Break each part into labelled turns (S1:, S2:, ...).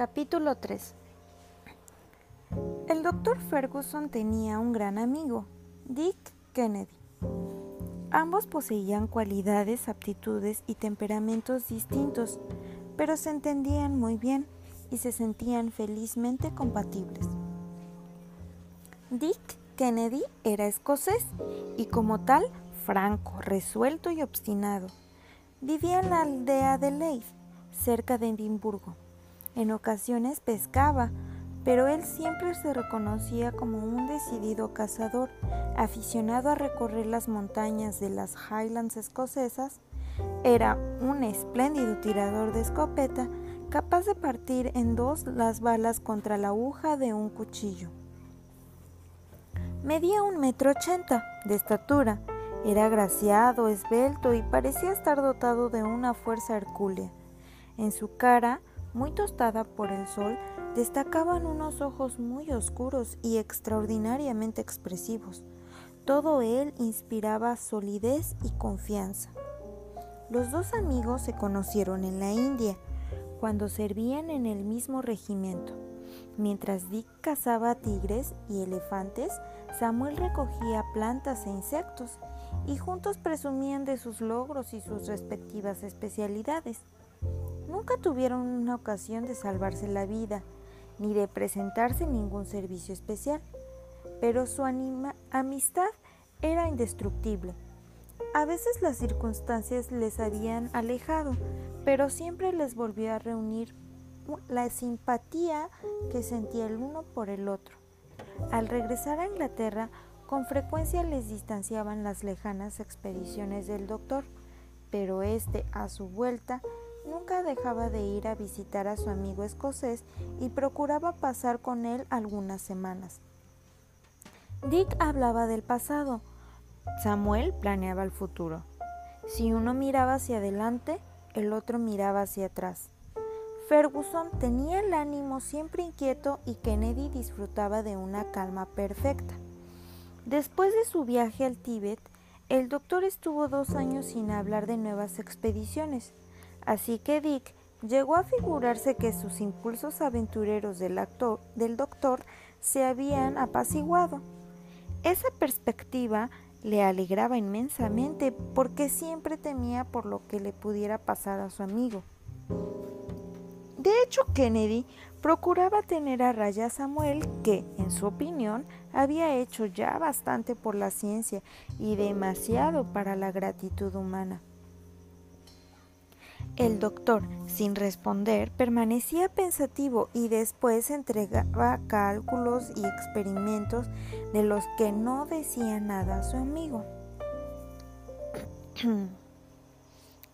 S1: Capítulo 3 El doctor Ferguson tenía un gran amigo, Dick Kennedy. Ambos poseían cualidades, aptitudes y temperamentos distintos, pero se entendían muy bien y se sentían felizmente compatibles. Dick Kennedy era escocés y como tal franco, resuelto y obstinado. Vivía en la aldea de Leith, cerca de Edimburgo. En ocasiones pescaba, pero él siempre se reconocía como un decidido cazador, aficionado a recorrer las montañas de las Highlands escocesas. Era un espléndido tirador de escopeta, capaz de partir en dos las balas contra la aguja de un cuchillo. Medía un metro ochenta de estatura, era agraciado, esbelto y parecía estar dotado de una fuerza hercúlea. En su cara muy tostada por el sol, destacaban unos ojos muy oscuros y extraordinariamente expresivos. Todo él inspiraba solidez y confianza. Los dos amigos se conocieron en la India, cuando servían en el mismo regimiento. Mientras Dick cazaba tigres y elefantes, Samuel recogía plantas e insectos, y juntos presumían de sus logros y sus respectivas especialidades. Nunca tuvieron una ocasión de salvarse la vida, ni de presentarse ningún servicio especial, pero su amistad era indestructible. A veces las circunstancias les habían alejado, pero siempre les volvió a reunir la simpatía que sentía el uno por el otro. Al regresar a Inglaterra, con frecuencia les distanciaban las lejanas expediciones del doctor, pero éste, a su vuelta, Nunca dejaba de ir a visitar a su amigo escocés y procuraba pasar con él algunas semanas. Dick hablaba del pasado. Samuel planeaba el futuro. Si uno miraba hacia adelante, el otro miraba hacia atrás. Ferguson tenía el ánimo siempre inquieto y Kennedy disfrutaba de una calma perfecta. Después de su viaje al Tíbet, el doctor estuvo dos años sin hablar de nuevas expediciones. Así que Dick llegó a figurarse que sus impulsos aventureros del, doctor se habían apaciguado. Esa perspectiva le alegraba inmensamente porque siempre temía por lo que le pudiera pasar a su amigo. De hecho, Kennedy procuraba tener a raya a Samuel, que, en su opinión, había hecho ya bastante por la ciencia y demasiado para la gratitud humana. El doctor, sin responder, permanecía pensativo y después entregaba cálculos y experimentos de los que no decía nada a su amigo.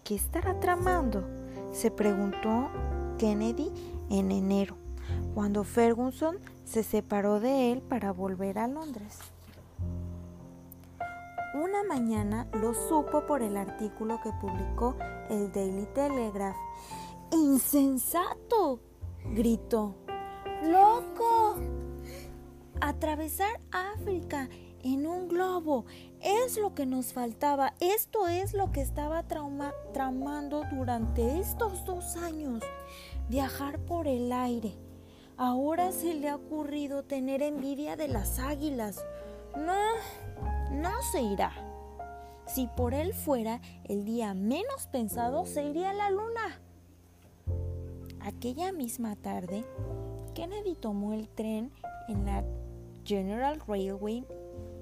S1: ¿Qué estará tramando? se preguntó Kennedy en enero, cuando Ferguson se separó de él para volver a Londres. Una mañana lo supo por el artículo que publicó el Daily Telegraph. ¡Insensato! gritó. ¡Loco! Atravesar África en un globo es lo que nos faltaba. Esto es lo que estaba tramando durante estos dos años. Viajar por el aire. Ahora se le ha ocurrido tener envidia de las águilas. No, no se irá. Si por él fuera, el día menos pensado se iría a la luna. Aquella misma tarde, Kennedy tomó el tren en la General Railway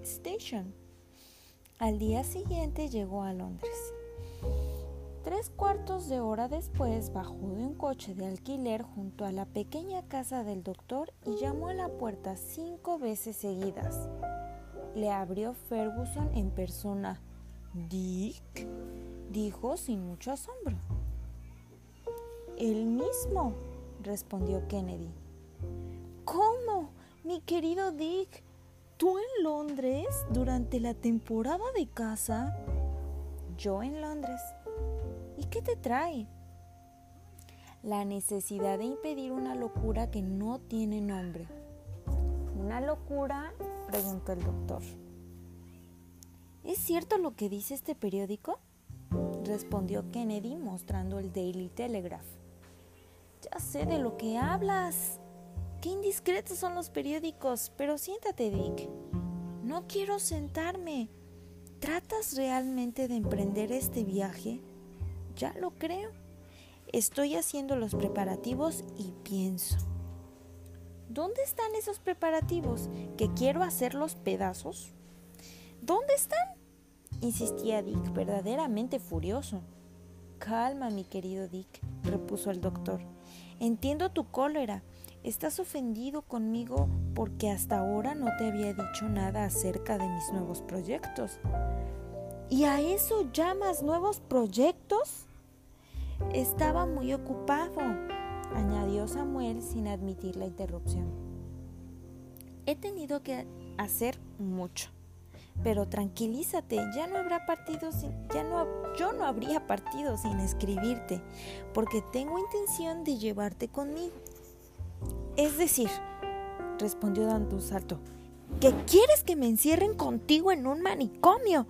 S1: Station. Al día siguiente llegó a Londres. Tres cuartos de hora después bajó de un coche de alquiler junto a la pequeña casa del doctor y llamó a la puerta cinco veces seguidas le abrió Ferguson en persona. Dick, dijo sin mucho asombro. El mismo, respondió Kennedy. ¿Cómo, mi querido Dick? ¿Tú en Londres durante la temporada de caza? Yo en Londres. ¿Y qué te trae? La necesidad de impedir una locura que no tiene nombre. Una locura preguntó el doctor. ¿Es cierto lo que dice este periódico? respondió Kennedy mostrando el Daily Telegraph. Ya sé de lo que hablas. Qué indiscretos son los periódicos, pero siéntate, Dick. No quiero sentarme. ¿Tratas realmente de emprender este viaje? Ya lo creo. Estoy haciendo los preparativos y pienso. ¿Dónde están esos preparativos? ¿Que quiero hacer los pedazos? ¿Dónde están? insistía Dick, verdaderamente furioso. Calma, mi querido Dick, repuso el doctor. Entiendo tu cólera. Estás ofendido conmigo porque hasta ahora no te había dicho nada acerca de mis nuevos proyectos. ¿Y a eso llamas nuevos proyectos? Estaba muy ocupado, añadió Samuel sin admitir la interrupción. He tenido que hacer mucho. Pero tranquilízate, ya no habrá partido sin, ya no, yo no habría partido sin escribirte, porque tengo intención de llevarte conmigo. Es decir, respondió dando un salto, ¿que quieres que me encierren contigo en un manicomio?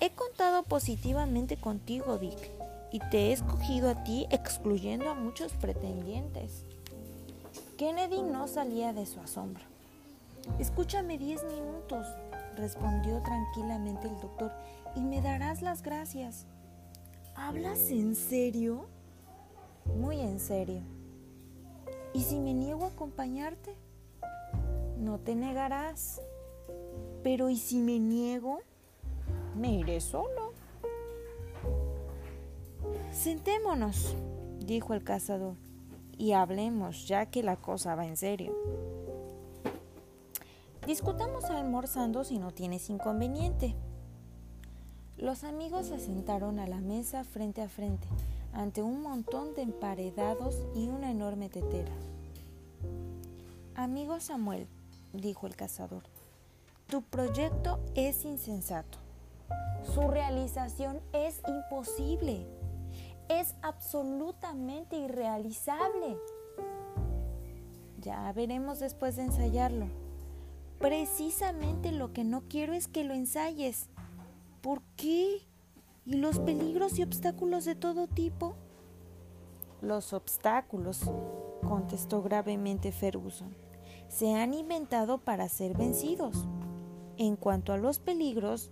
S1: He contado positivamente contigo, Dick, y te he escogido a ti excluyendo a muchos pretendientes. Kennedy no salía de su asombro. Escúchame diez minutos, respondió tranquilamente el doctor, y me darás las gracias. ¿Hablas en serio? Muy en serio. ¿Y si me niego a acompañarte? No te negarás. Pero ¿y si me niego? Me iré solo. Sentémonos, dijo el cazador, y hablemos, ya que la cosa va en serio. Discutamos almorzando si no tienes inconveniente. Los amigos se sentaron a la mesa frente a frente, ante un montón de emparedados y una enorme tetera. Amigo Samuel, dijo el cazador, tu proyecto es insensato. Su realización es imposible. Es absolutamente irrealizable. Ya veremos después de ensayarlo. Precisamente lo que no quiero es que lo ensayes. ¿Por qué? ¿Y los peligros y obstáculos de todo tipo? Los obstáculos, contestó gravemente Ferguson, se han inventado para ser vencidos. En cuanto a los peligros,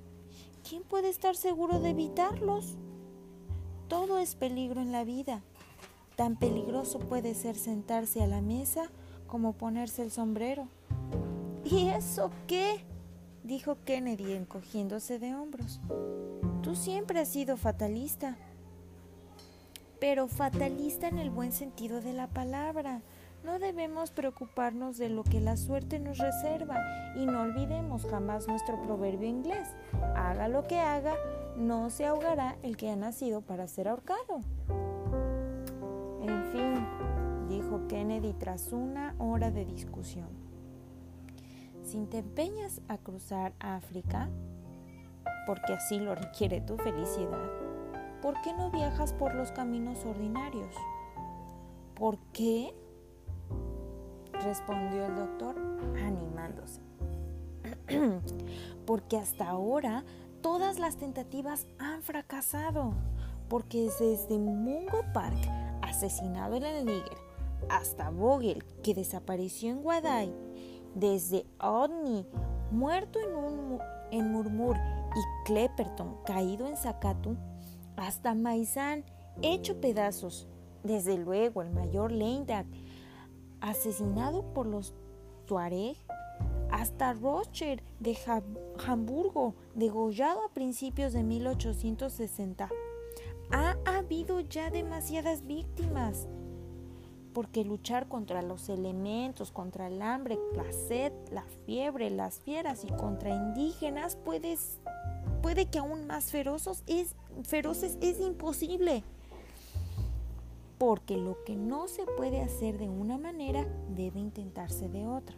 S1: ¿quién puede estar seguro de evitarlos? Todo es peligro en la vida. Tan peligroso puede ser sentarse a la mesa como ponerse el sombrero. ¿Y eso qué? dijo Kennedy encogiéndose de hombros. Tú siempre has sido fatalista. Pero fatalista en el buen sentido de la palabra. No debemos preocuparnos de lo que la suerte nos reserva y no olvidemos jamás nuestro proverbio inglés. Haga lo que haga, no se ahogará el que ha nacido para ser ahorcado. En fin, dijo Kennedy tras una hora de discusión si te empeñas a cruzar África, porque así lo requiere tu felicidad, ¿por qué no viajas por los caminos ordinarios? ¿Por qué? respondió el doctor animándose. porque hasta ahora todas las tentativas han fracasado, porque desde Mungo Park, asesinado en el Níger, hasta Vogel, que desapareció en Guadai, desde Odni, muerto en, Murmur, y Clepperton, caído en Sakatu, hasta Maizán, hecho pedazos. Desde luego, el mayor Leindak, asesinado por los Tuareg, hasta Rocher de Hamburgo, degollado a principios de 1860. Ha habido ya demasiadas víctimas porque luchar contra los elementos, contra el hambre, la sed, la fiebre, las fieras y contra indígenas puede que aún más feroces es, feroces es imposible. Porque lo que no se puede hacer de una manera debe intentarse de otra.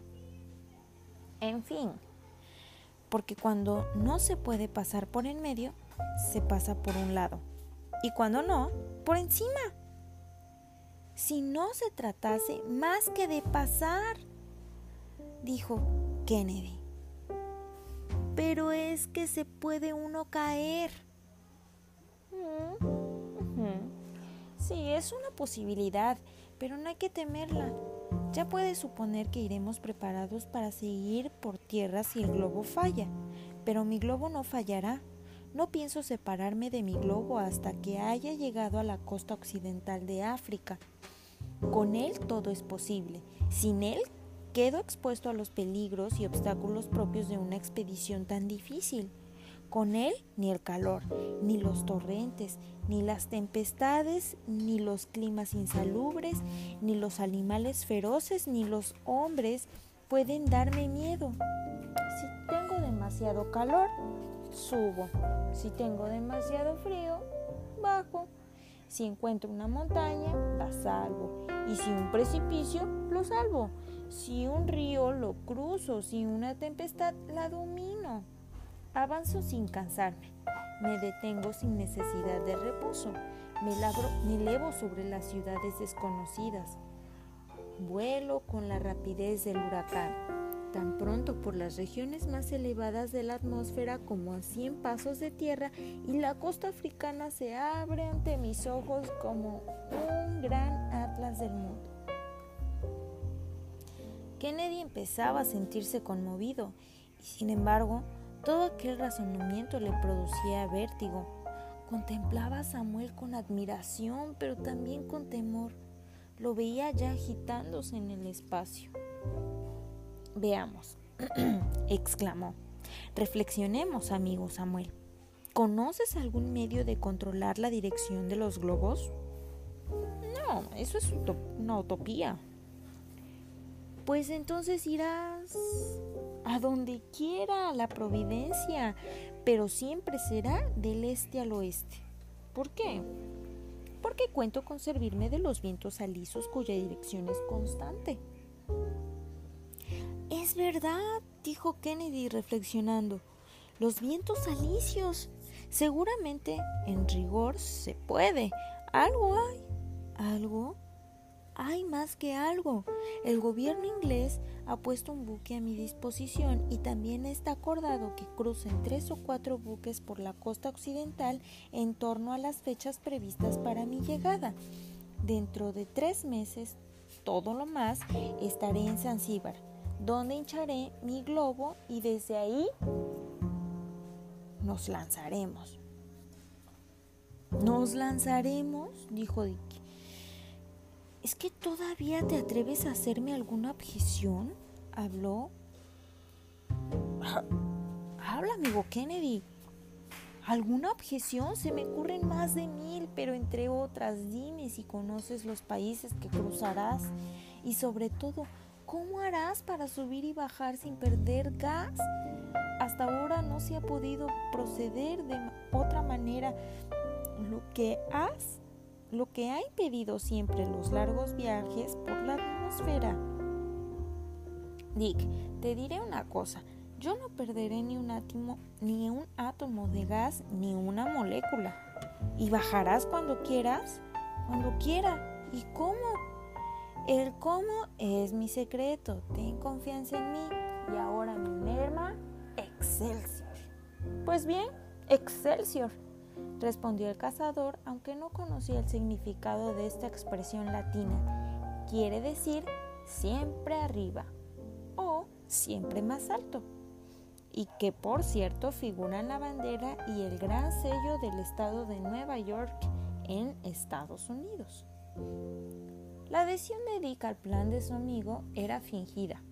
S1: En fin, porque cuando no se puede pasar por en medio, se pasa por un lado. Y cuando no, por encima si no se tratase más que de pasar, dijo Kennedy. Pero es que se puede uno caer. Sí, es una posibilidad, pero no hay que temerla. Ya puedes suponer que iremos preparados para seguir por tierra si el globo falla, pero mi globo no fallará. No pienso separarme de mi globo hasta que haya llegado a la costa occidental de África. Con él todo es posible. Sin él quedo expuesto a los peligros y obstáculos propios de una expedición tan difícil. Con él ni el calor, ni los torrentes, ni las tempestades, ni los climas insalubres, ni los animales feroces, ni los hombres pueden darme miedo. Si tengo demasiado calor, subo. Si tengo demasiado frío, bajo. Si encuentro una montaña, la salvo. Y si un precipicio, lo salvo. Si un río, lo cruzo. Si una tempestad, la domino. Avanzo sin cansarme, me detengo sin necesidad de reposo, me, labro, elevo sobre las ciudades desconocidas, vuelo con la rapidez del huracán, tan pronto por las regiones más elevadas de la atmósfera como a 100 pasos de tierra y la costa africana se abre ante mis ojos como un gran atlas del mundo. Kennedy empezaba a sentirse conmovido y sin embargo todo aquel razonamiento le producía vértigo. Contemplaba a Samuel con admiración, pero también con temor. Lo veía ya agitándose en el espacio. Veamos, exclamó. Reflexionemos, amigo Samuel. ¿Conoces algún medio de controlar la dirección de los globos? No, eso es una utopía. Pues entonces irás a donde quiera la providencia, pero siempre será del este al oeste. ¿Por qué? Porque cuento con servirme de los vientos alisos cuya dirección es constante. Es verdad, dijo Kennedy reflexionando. Los vientos alisios. Seguramente, en rigor, se puede. Algo hay. ¿Algo? Hay más que algo. El gobierno inglés ha puesto un buque a mi disposición y también está acordado que crucen tres o cuatro buques por la costa occidental en torno a las fechas previstas para mi llegada. Dentro de tres meses, todo lo más, estaré en Zanzíbar, donde hincharé mi globo y desde ahí nos lanzaremos. ¿Nos lanzaremos? dijo Dick. ¿Es que todavía te atreves a hacerme alguna objeción? Habló. Habla, amigo Kennedy. ¿Alguna objeción? Se me ocurren más de mil, pero entre otras, dime si conoces los países que cruzarás y sobre todo, ¿cómo harás para subir y bajar sin perder gas? Hasta ahora no se ha podido proceder de otra manera. Lo que has lo que ha impedido siempre los largos viajes por la atmósfera. Dick, te diré una cosa, yo no perderé ni un átomo, ni un átomo de gas, ni una molécula. ¿Y bajarás cuando quieras? Cuando quiera. ¿Y cómo? El cómo es mi secreto. Ten confianza en mí. Y ahora mi merma, Excelsior. Pues bien, Excelsior respondió el cazador, aunque no conocía el significado de esta expresión latina. Quiere decir siempre arriba o siempre más alto, y que por cierto figura en la bandera y el gran sello del estado de Nueva York en Estados Unidos. La adhesión de Dick al plan de su amigo era fingida.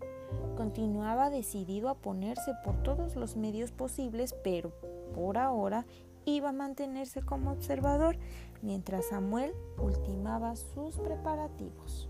S1: Continuaba decidido a ponerse por todos los medios posibles, pero por ahora iba a mantenerse como observador mientras Samuel ultimaba sus preparativos.